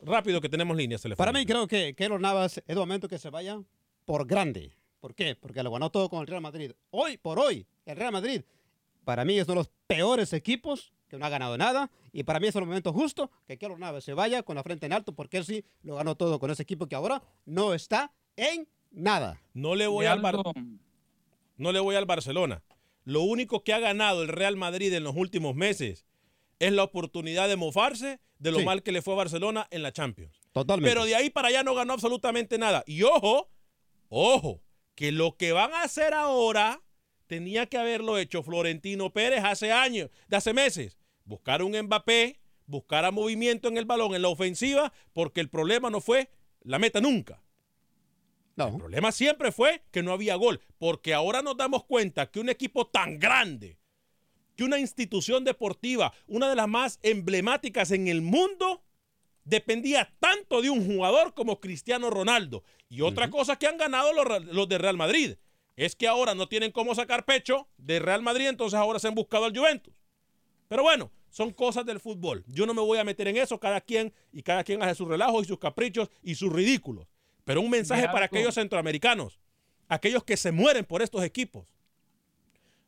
Rápido que tenemos líneas telefónicas. Para mí creo que Keylor Navas es el momento que se vaya por grande. ¿Por qué? Porque lo ganó todo con el Real Madrid. Hoy por hoy, el Real Madrid, para mí es uno de los peores equipos que no ha ganado nada. Y para mí es el momento justo que Keylor Navas se vaya con la frente en alto porque él sí lo ganó todo con ese equipo que ahora no está en nada. No le voy al Bar- no le voy al Barcelona. Lo único que ha ganado el Real Madrid en los últimos meses es la oportunidad de mofarse de lo Sí. mal que le fue a Barcelona en la Champions. Totalmente. Pero de ahí para allá no ganó absolutamente nada. Y ojo, ojo, que lo que van a hacer ahora tenía que haberlo hecho Florentino Pérez hace años, de hace meses. Buscar un Mbappé, buscar a movimiento en el balón, en la ofensiva, porque el problema no fue la meta nunca. El problema siempre fue que no había gol, porque ahora nos damos cuenta que un equipo tan grande, que una institución deportiva, una de las más emblemáticas en el mundo, dependía tanto de un jugador como Cristiano Ronaldo. Y otra cosa que han ganado los, los de Real Madrid es que ahora no tienen cómo sacar pecho de Real Madrid, entonces ahora se han buscado al Juventus. Pero bueno, son cosas del fútbol. Yo no me voy a meter en eso, cada quien y cada quien hace sus relajos y sus caprichos y sus ridículos. Pero un mensaje para aquellos centroamericanos, aquellos que se mueren por estos equipos.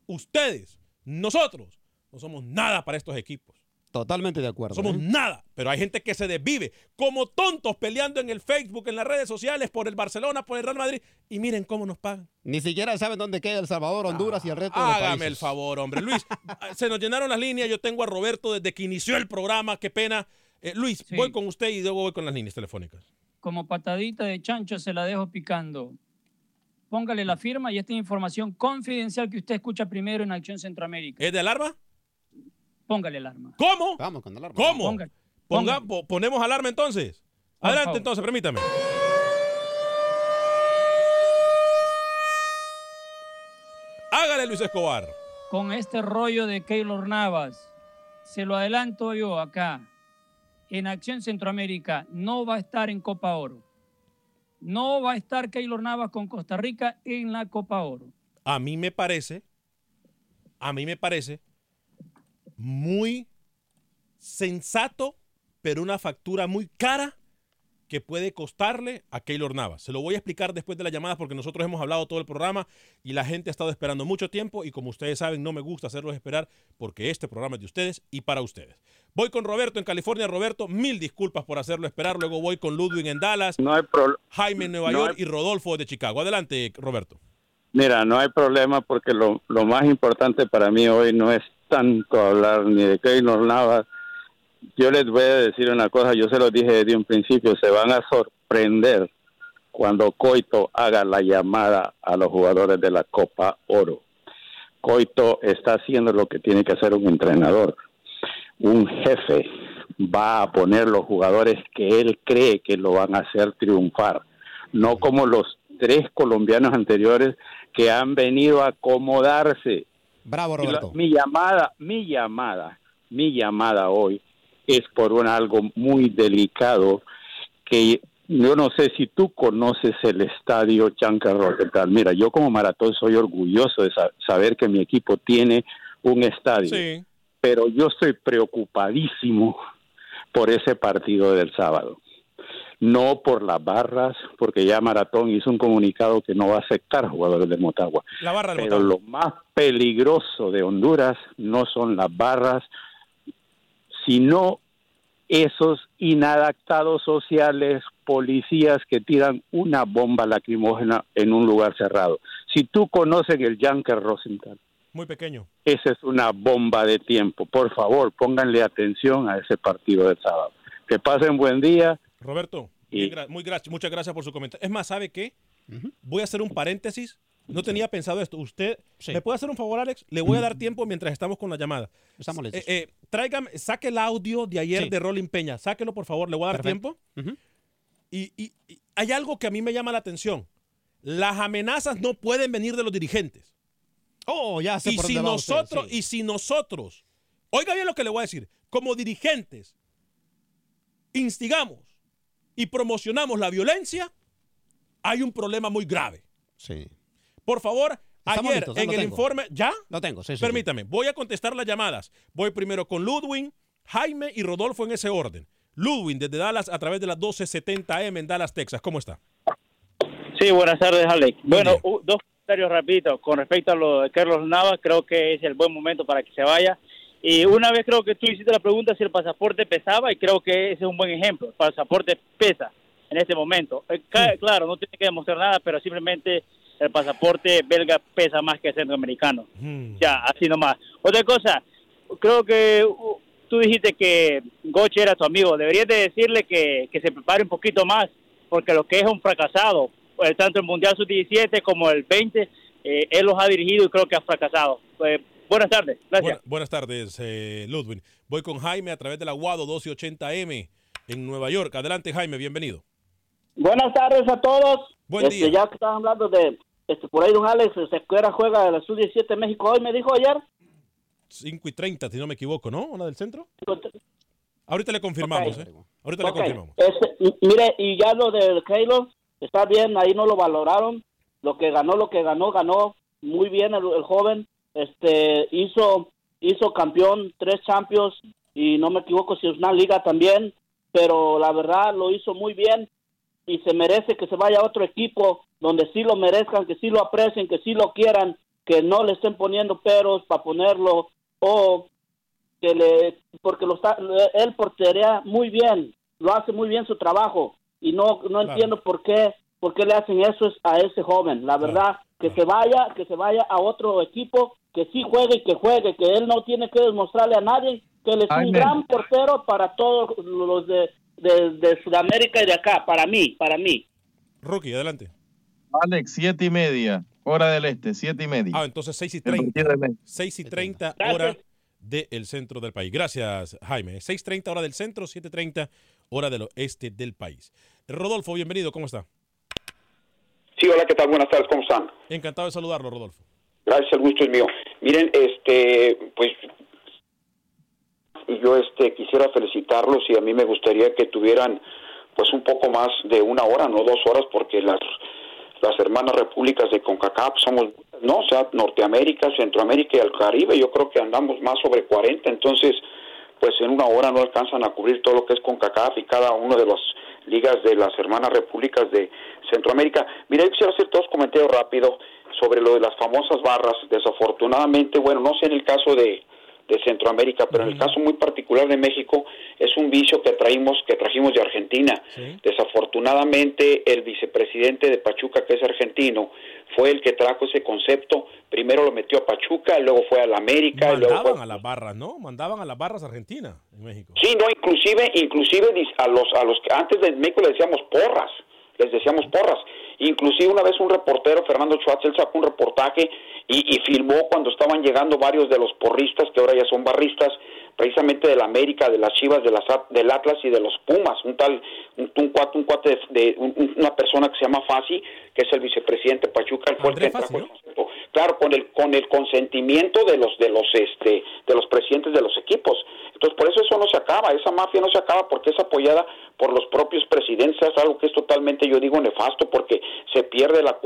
Ustedes, nosotros, no somos nada para estos equipos. Totalmente de acuerdo. Somos ¿eh? nada, pero hay gente que se desvive como tontos peleando en el Facebook, en las redes sociales, por el Barcelona, por el Real Madrid. Y miren cómo nos pagan. Ni siquiera saben dónde queda El Salvador, Honduras y el resto de los Hágame países. el favor, hombre. Luis, se nos llenaron las líneas. Yo tengo a Roberto desde que inició el programa. Qué pena. Eh, Luis, voy con usted y luego voy con las líneas telefónicas. como patadita de chancho se la dejo picando. Póngale la firma y esta es información confidencial que usted escucha primero en Acción Centroamérica. ¿Es de alarma? Póngale el arma. ¿Cómo? Vamos con alarma. ¿Cómo? Póngale. Ponga- po- ponemos alarma entonces. Por Adelante favor. entonces, permítame. Hágale, Luis Escobar. Con este rollo de Keylor Navas, se lo adelanto yo acá. En Acción Centroamérica no va a estar en Copa Oro. No va a estar Keylor Navas con Costa Rica en la Copa Oro. A mí me parece, a mí me parece muy sensato, pero una factura muy cara que puede costarle a Keylor Navas. Se lo voy a explicar después de la llamada porque nosotros hemos hablado todo el programa y la gente ha estado esperando mucho tiempo y como ustedes saben no me gusta hacerlos esperar porque este programa es de ustedes y para ustedes. Voy con Roberto en California. Roberto, mil disculpas por hacerlo esperar. Luego voy con Ludwig en Dallas, No hay. Jaime en Nueva no York hay- y Rodolfo de Chicago. Adelante, Roberto. Mira, no hay problema porque lo, lo más importante para mí hoy no es tanto hablar ni de Keylor Navas. Yo les voy a decir una cosa, yo se lo dije desde un principio, se van a sorprender cuando Coito haga la llamada a los jugadores de la Copa Oro. Coito está haciendo lo que tiene que hacer un entrenador. Un jefe va a poner los jugadores que él cree que lo van a hacer triunfar, no como los tres colombianos anteriores que han venido a acomodarse. Bravo, la- Roberto. mi llamada, mi llamada, mi llamada hoy es por un algo muy delicado que yo no sé si tú conoces el estadio Giancarlo Rosenthal. Mira, yo como maratón soy orgulloso de sa- saber que mi equipo tiene un estadio, pero yo estoy preocupadísimo por ese partido del sábado. No por las barras, porque ya Maratón hizo un comunicado que no va a aceptar jugadores de Motagua. La barra Pero lo más peligroso de Honduras no son las barras, sino esos inadaptados sociales, policías que tiran una bomba lacrimógena en un lugar cerrado. Si tú conoces el Junker Rosenthal, Muy pequeño. esa es una bomba de tiempo. Por favor, pónganle atención a ese partido del sábado. Que pasen buen día. Roberto, gra- muy gra- muchas gracias por su comentario. Es más, ¿sabe qué? Voy a hacer un paréntesis. No tenía pensado esto. Usted, ¿me puede hacer un favor, Alex? Le voy a dar tiempo mientras estamos con la llamada. Estamos listos. Eh, eh, tráigame, saque el audio de ayer Sí. de Rolling Peña. Sáquelo, por favor. Le voy a dar Perfecto. tiempo. y, y- y hay algo que a mí me llama la atención. Las amenazas no pueden venir de los dirigentes. Oh, ya sé y por si dónde va usted, nosotros, sí. y si nosotros, oiga bien lo que le voy a decir, como dirigentes, instigamos y promocionamos la violencia, hay un problema muy grave. Sí. Por favor, Estamos ayer listos, en el tengo. informe, ¿ya? Lo tengo, sí, sí, sí. Permítame, voy a contestar las llamadas. Voy primero con Ludwig, Jaime y Rodolfo en ese orden. Ludwig desde Dallas a través de las 1270M en Dallas, Texas. ¿Cómo está? Sí, buenas tardes, Alex. Bueno, dos comentarios rapiditos. Con respecto a lo de Carlos Navas, creo que es el buen momento para que se vaya. Y una vez creo que tú hiciste la pregunta si el pasaporte pesaba y creo que ese es un buen ejemplo. El pasaporte pesa en este momento. Eh, Claro, no tiene que demostrar nada, pero simplemente el pasaporte belga pesa más que el centroamericano. Ya, así nomás. Otra cosa, creo que uh, tú dijiste que Goche era tu amigo. Deberías de decirle que, que se prepare un poquito más, porque lo que es un fracasado, eh, tanto el Mundial Sub-17 como el 20, eh, él los ha dirigido y creo que ha fracasado. Eh, buenas tardes, gracias. Buena- buenas tardes, eh, Ludwig. Voy con Jaime a través de la Guado 1280M en Nueva York. Adelante, Jaime, bienvenido. Buenas tardes a todos. Buen Este, día. Ya que estaban hablando de, este, por ahí don Alex, que ahora juega la Sub-17 México hoy, me dijo ayer. 5 y 30, si no me equivoco, ¿no? ¿Una del centro? Ahorita le confirmamos, ¿eh? Ahorita Ok, le confirmamos. este, y- mire, y ya lo del Keylor, está bien, ahí no lo valoraron. Lo que ganó, lo que ganó, ganó muy bien el, el joven. Este, hizo, hizo campeón, tres champions, y no me equivoco si es una liga también, pero la verdad lo hizo muy bien y se merece que se vaya a otro equipo donde sí lo merezcan, que sí lo aprecien, que sí lo quieran, que no le estén poniendo peros para ponerlo o que le porque lo está él porterea muy bien, lo hace muy bien su trabajo y no no entiendo por qué por qué le hacen eso es- a ese joven. La verdad que se vaya, que se vaya a otro equipo, que sí juegue y que juegue, que él no tiene que demostrarle a nadie que él es un gran portero para todos los de, de, de Sudamérica y de acá, para mí, para mí. Rookie, adelante. Alex, siete y media, hora del este, siete y media. Ah, entonces 6 y El 30. partido de México. 6 y 30 Gracias. hora del centro del país. Gracias, Jaime. 6.30 hora del centro, 7.30 hora del oeste del país. Rodolfo, bienvenido, ¿cómo está? Sí, hola, ¿qué tal? Buenas tardes, ¿cómo están? Encantado de saludarlo, Rodolfo. Gracias, el gusto es mío. Miren, este, pues, yo este, quisiera felicitarlos y a mí me gustaría que tuvieran pues un poco más de una hora, no dos horas, porque las las hermanas repúblicas de CONCACAF somos, no, sea, Norteamérica, Centroamérica y el Caribe, yo creo que andamos más sobre 40, entonces, pues en una hora no alcanzan a cubrir todo lo que es CONCACAF y cada uno de las ligas de las hermanas repúblicas de Centroamérica. Mira, yo quisiera hacer dos comentarios rápidos sobre lo de las famosas barras. Desafortunadamente, bueno, no sé en el caso de, de Centroamérica, pero en el caso muy particular de México es un vicio que traímos, que trajimos de Argentina. Desafortunadamente el vicepresidente de Pachuca, que es argentino, fue el que trajo ese concepto. Primero lo metió a Pachuca, luego fue a la América, luego Mandaban fue... a las barras, ¿no? Mandaban a las barras argentinas en México. Sí, no, inclusive, inclusive a los, a los que antes de México les decíamos porras, les decíamos porras. Inclusive una vez un reportero, Fernando Schwartz, él sacó un reportaje y, y filmó cuando estaban llegando varios de los porristas, que ahora ya son barristas, precisamente de la América, de las Chivas, de las, del Atlas y de los Pumas. Un tal, un, un cuate, un cuate de, de- un- un- una persona que se llama Fasi, que es el vicepresidente de Pachuca, el concepto. Claro, con el con el consentimiento de los de los este de los presidentes de los equipos. Entonces, por eso eso no se acaba, esa mafia no se acaba porque es apoyada por los propios presidentes, es algo que es totalmente, yo digo, nefasto porque se pierde la,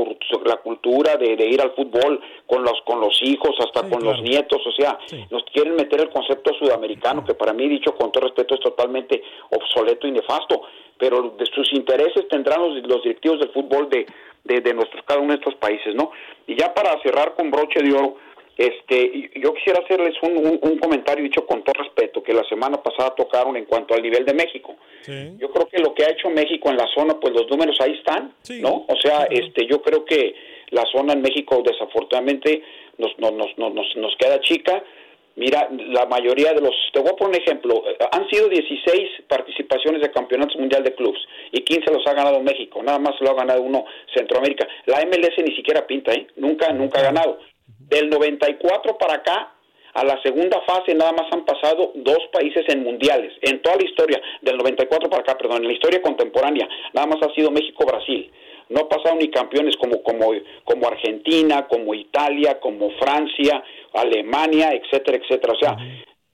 la cultura de, de ir al fútbol con los con los hijos, hasta con los nietos, o sea, nos quieren meter el concepto sudamericano, que para mí, dicho con todo respeto, es totalmente obsoleto y nefasto, pero de sus intereses tendrán los, los directivos del fútbol de, de, de nuestros, cada uno de estos países, ¿no? Y ya para cerrar con broche de oro, este, yo quisiera hacerles un, un- un comentario dicho con todo respeto, que la semana pasada tocaron en cuanto al nivel de México. Yo creo que lo que ha hecho México en la zona, pues los números ahí están, ¿no? O sea, este, yo creo que la zona en México desafortunadamente nos, nos, nos, nos, nos- queda chica. Mira, la mayoría de los, te voy a poner un ejemplo, han sido 16 participaciones de campeonatos mundial de clubes y 15 los ha ganado México, nada más lo ha ganado uno Centroamérica. La MLS ni siquiera pinta, ¿eh? Nunca, nunca ha ganado. Del 94 para acá, a la segunda fase nada más han pasado dos países en mundiales, en toda la historia, del 94 para acá, perdón, en la historia contemporánea, nada más ha sido México-Brasil. No ha pasado ni campeones como, como, como Argentina, como Italia, como Francia, Alemania, etcétera, etcétera. O sea,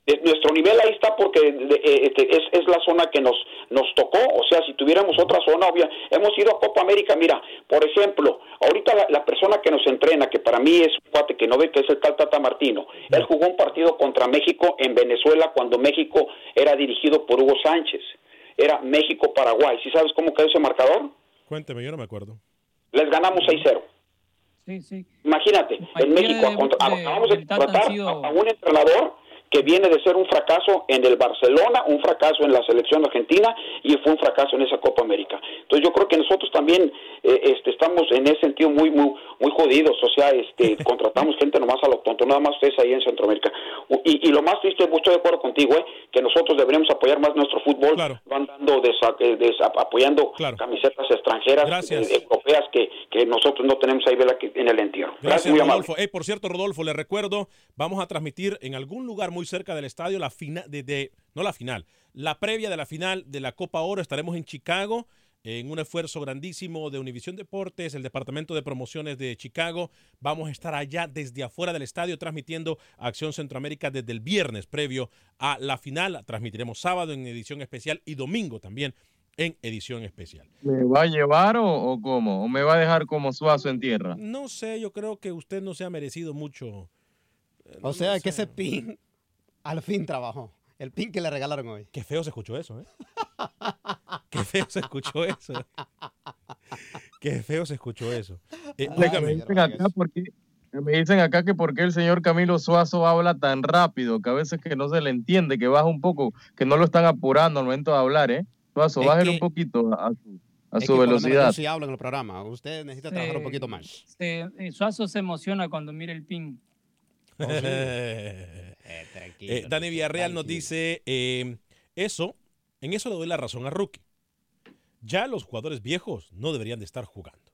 eh, nuestro nivel ahí está porque eh, este, es, es la zona que nos nos tocó, o sea, si tuviéramos otra zona, obvia, hemos ido a Copa América, mira, por ejemplo, ahorita la, la persona que nos entrena, que para mí es un cuate que no ve que es el tal Tata Martino, él jugó un partido contra México en Venezuela cuando México era dirigido por Hugo Sánchez, era México-Paraguay, ¿sí sabes cómo quedó ese marcador? Cuénteme, yo no me acuerdo. Les ganamos 6-0. Sí, sí. Imagínate, en México de- contra- de- acabamos de del Tata han contratar sido- a un entrenador que viene de ser un fracaso en el Barcelona, un fracaso en la selección argentina y fue un fracaso en esa Copa América. Entonces yo creo que nosotros también eh, este, estamos en ese sentido muy muy muy jodidos, o sea, este, contratamos gente nomás a lo tonto, nada más ustedes ahí en Centroamérica. Y, y lo más triste, estoy de acuerdo contigo, eh, que nosotros deberíamos apoyar más nuestro fútbol, van dando desa- eh, desa- apoyando camisetas extranjeras, eh, europeas que, que nosotros no tenemos ahí vela, en el entierro. Gracias, muy amable. Rodolfo. Eh, por cierto, Rodolfo, le recuerdo, vamos a transmitir en algún lugar muy cerca del estadio la final, de, de- no la final, la previa de la final de la Copa Oro. Estaremos en Chicago en un esfuerzo grandísimo de Univisión Deportes, el Departamento de Promociones de Chicago. Vamos a estar allá desde afuera del estadio transmitiendo Acción Centroamérica desde el viernes previo a la final. Transmitiremos sábado en edición especial y domingo también en edición especial. ¿Me va a llevar o, o cómo? ¿O me va a dejar como suazo en tierra? No sé, yo creo que usted no se ha merecido mucho. O sea, que ese pin al fin trabajó. El pin que le regalaron hoy. Qué feo se escuchó eso, ¿eh? Qué feo se escuchó eso. Qué feo se escuchó eso. Eh, Me dicen acá porque me dicen acá que por qué el señor Camilo Suazo habla tan rápido, que a veces que no se le entiende, que baja un poco, que no lo están apurando al momento de hablar, ¿eh? Suazo, Es bájale que- un poquito a, a su, a Es su velocidad. Yo sí hablo en el programa. Usted necesita trabajar un poquito más. Eh, Suazo se emociona cuando mira el pin. Eh, Dani Villarreal nos dice, eh, eso, en eso le doy la razón a Rookie. Ya los jugadores viejos no deberían de estar jugando.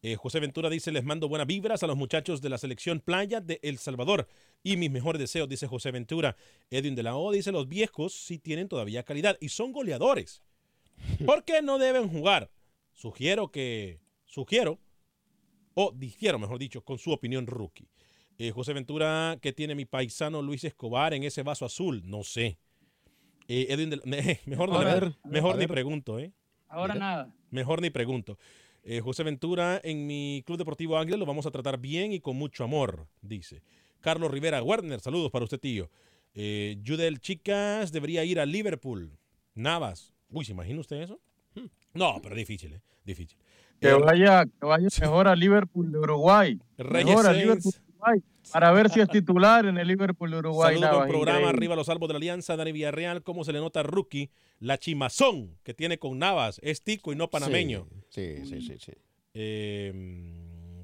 Eh, José Ventura dice, les mando buenas vibras a los muchachos de la selección playa de El Salvador y mis mejores deseos, dice José Ventura. Edwin de la O dice, los viejos sí tienen todavía calidad y son goleadores. ¿Por qué no deben jugar? Sugiero que, sugiero, o difiero, mejor dicho, con su opinión rookie. Eh, José Ventura, ¿qué tiene mi paisano Luis Escobar en ese vaso azul? No sé. Eh, Edwin de la- mejor no ver, mejor ni pregunto, ¿eh? Ahora nada. Mejor ni pregunto. Eh, José Ventura, en mi Club Deportivo Ángel lo vamos a tratar bien y con mucho amor, dice. Carlos Rivera Werner, saludos para usted, tío. Eh, Judel Chicas debería ir a Liverpool. Navas. Uy, ¿se imagina usted eso? Hmm. No, pero difícil, ¿eh? Difícil. Que Eh, vaya, que vaya mejor a Liverpool de Uruguay. Reyes Mejor a. Liverpool Uruguay. Para ver si es titular en el Liverpool de Uruguay. Saludo Navas, con programa, increíble. arriba los salvos de la Alianza, Dani Villarreal, cómo se le nota a Rookie, la chimazón que tiene con Navas, es tico y no panameño. Sí, sí, sí, sí. Eh,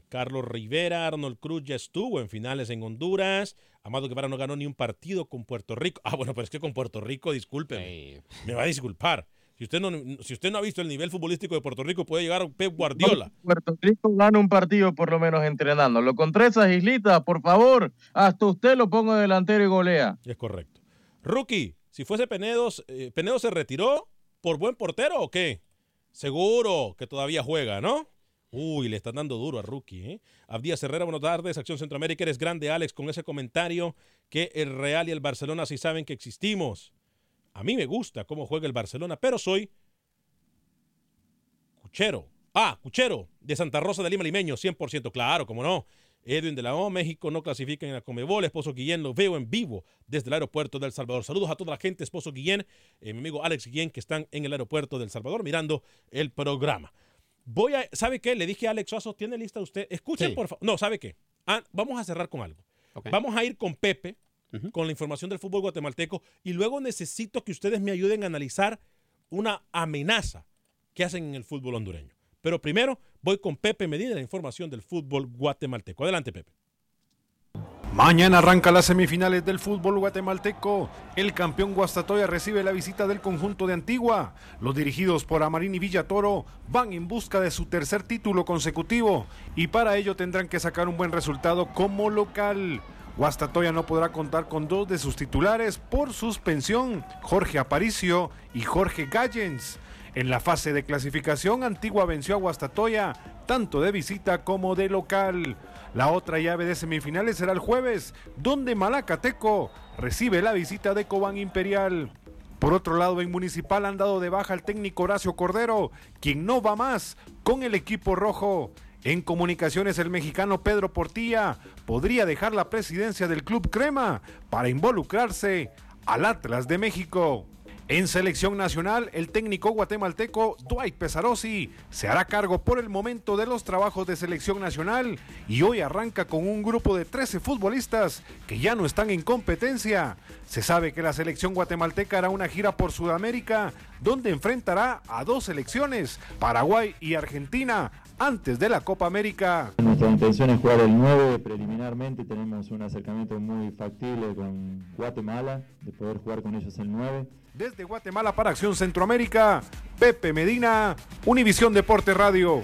Carlos Rivera, Arnold Cruz ya estuvo en finales en Honduras. Amado Guevara no ganó ni un partido con Puerto Rico. Ah, bueno, pero es que con Puerto Rico, disculpe. Me va a disculpar. Si usted, no, si usted no ha visto el nivel futbolístico de Puerto Rico, puede llegar Pep Guardiola. Puerto Rico gana un partido por lo menos entrenando. Lo contra esas islitas, por favor, hasta usted lo pongo delantero y golea. Es correcto. Rookie, si fuese Penedos, eh, ¿Penedo se retiró por buen portero o qué? Seguro que todavía juega, ¿no? Uy, le están dando duro a Rookie, ¿eh? Abdías Herrera, buenas tardes. Acción Centroamérica, eres grande, Alex, con ese comentario que el Real y el Barcelona sí saben que existimos. A mí me gusta cómo juega el Barcelona, pero soy Cuchero. Ah, Cuchero, de Santa Rosa de Lima Limeño, 100%, claro, como no. Edwin de la O, México no clasifica en la Comebol. Esposo Guillén lo veo en vivo desde el aeropuerto de El Salvador. Saludos a toda la gente, esposo Guillén, eh, mi amigo Alex Guillén, que están en el aeropuerto del Salvador mirando el programa. Voy a, ¿sabe qué? Le dije a Alex Suazo, ¿tiene lista usted? Escuchen, Sí. por favor. No, ¿sabe qué? Ah, vamos a cerrar con algo. Vamos a ir con Pepe, con la información del fútbol guatemalteco, y luego necesito que ustedes me ayuden a analizar una amenaza que hacen en el fútbol hondureño. Pero primero voy con Pepe Medina, la información del fútbol guatemalteco. Adelante, Pepe. Mañana arranca las semifinales del fútbol guatemalteco. El campeón Guastatoya recibe la visita del conjunto de Antigua. Los dirigidos por Amarini Villatoro van en busca de su tercer título consecutivo y para ello tendrán que sacar un buen resultado como local. Guastatoya no podrá contar con dos de sus titulares por suspensión, Jorge Aparicio y Jorge Gallens. En la fase de clasificación, Antigua venció a Guastatoya, tanto de visita como de local. La otra llave de semifinales será el jueves, donde Malacateco recibe la visita de Cobán Imperial. Por otro lado, en Municipal han dado de baja al técnico Horacio Cordero, quien no va más con el equipo rojo. En comunicaciones, el mexicano Pedro Portilla podría dejar la presidencia del Club Crema para involucrarse al Atlas de México. En selección nacional, el técnico guatemalteco Dwight Pesarosi se hará cargo por el momento de los trabajos de selección nacional y hoy arranca con un grupo de 13 futbolistas que ya no están en competencia. Se sabe que la selección guatemalteca hará una gira por Sudamérica donde enfrentará a dos selecciones, Paraguay y Argentina, antes de la Copa América. Nuestra intención es jugar el 9 preliminarmente, tenemos un acercamiento muy factible con Guatemala, de poder jugar con ellos el 9. Desde Guatemala para Acción Centroamérica, Pepe Medina, Univisión Deporte Radio.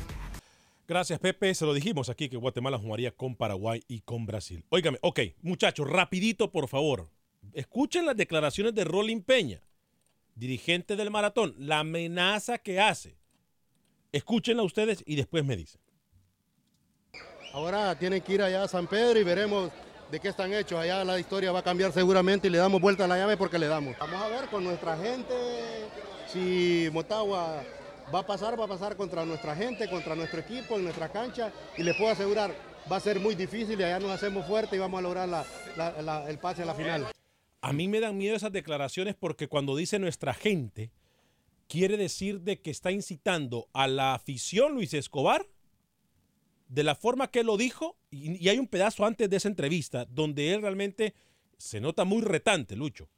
Gracias, Pepe. Se lo dijimos aquí que Guatemala jugaría con Paraguay y con Brasil. Óigame, ok, muchachos, rapidito, por favor. Escuchen las declaraciones de Rolín Peña, dirigente del maratón, la amenaza que hace. Escúchenla ustedes y después me dicen. Ahora tienen que ir allá a San Pedro y veremos de qué están hechos. Allá la historia va a cambiar seguramente y le damos vuelta a la llave porque le damos. Vamos a ver con nuestra gente si Motagua va a pasar, va a pasar contra nuestra gente, contra nuestro equipo, en nuestra cancha y les puedo asegurar, va a ser muy difícil y allá nos hacemos fuerte y vamos a lograr la- la- la- el pase a la final. A mí me dan miedo esas declaraciones porque cuando dice nuestra gente, quiere decir de que está incitando a la afición Luis Escobar de la forma que lo dijo. Y, y hay un pedazo antes de esa entrevista donde él realmente se nota muy retante, Lucho.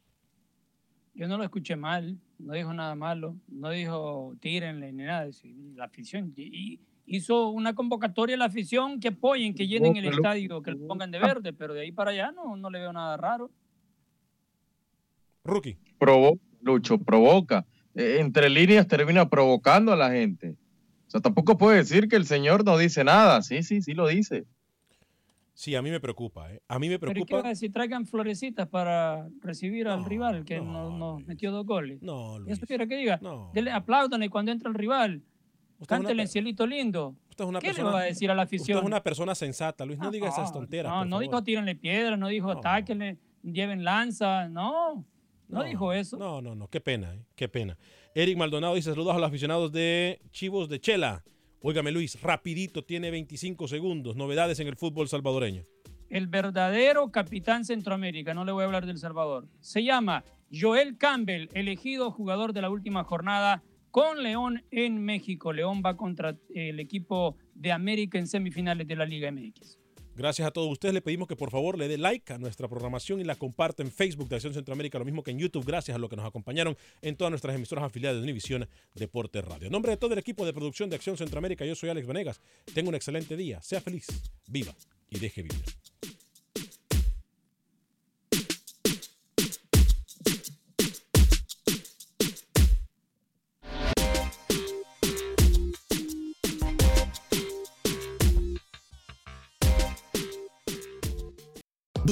Yo no lo escuché mal, no dijo nada malo, no dijo tírenle ni nada. La afición y- y hizo una convocatoria a la afición que apoyen, que llenen el estadio, que lo pongan de verde, pero de ahí para allá no, no le veo nada raro. Rookie. Provoca, Lucho, provoca. Eh, entre líneas termina provocando a la gente. O sea, tampoco puede decir que el señor no dice nada. Sí, sí, sí lo dice. Sí, a mí me preocupa. ¿eh? A mí me Pero ¿y qué preocupa. va a decir? Traigan florecitas para recibir al rival que nos, nos metió dos goles. No, ¿Y eso quiere que diga? Dele, apláudanle cuando entra el rival. Usted Cántele per- cielito lindo. Usted es una ¿Qué persona- le va a decir a la Usted afición? es una persona sensata, Luis. No diga esas tonteras. No, por no favor. dijo tírenle piedras, no dijo atáquenle, lleven lanza, no. No, dijo eso. No, no, no. Qué pena, eh, qué pena. Eric Maldonado dice saludos a los aficionados de Chivos de Chela. Óigame Luis, rapidito, tiene 25 segundos. Novedades en el fútbol salvadoreño. El verdadero capitán Centroamérica, no le voy a hablar del Salvador. Se llama Joel Campbell, elegido jugador de la última jornada con León en México. León va contra el equipo de América en semifinales de la Liga MX. Gracias a todos ustedes. Le pedimos que por favor le dé like a nuestra programación y la comparta en Facebook de Acción Centroamérica, lo mismo que en YouTube. Gracias a los que nos acompañaron en todas nuestras emisoras afiliadas de Univisión Deporte Radio. En nombre de todo el equipo de producción de Acción Centroamérica, yo soy Alex Venegas. Tenga un excelente día. Sea feliz, viva y deje vivir.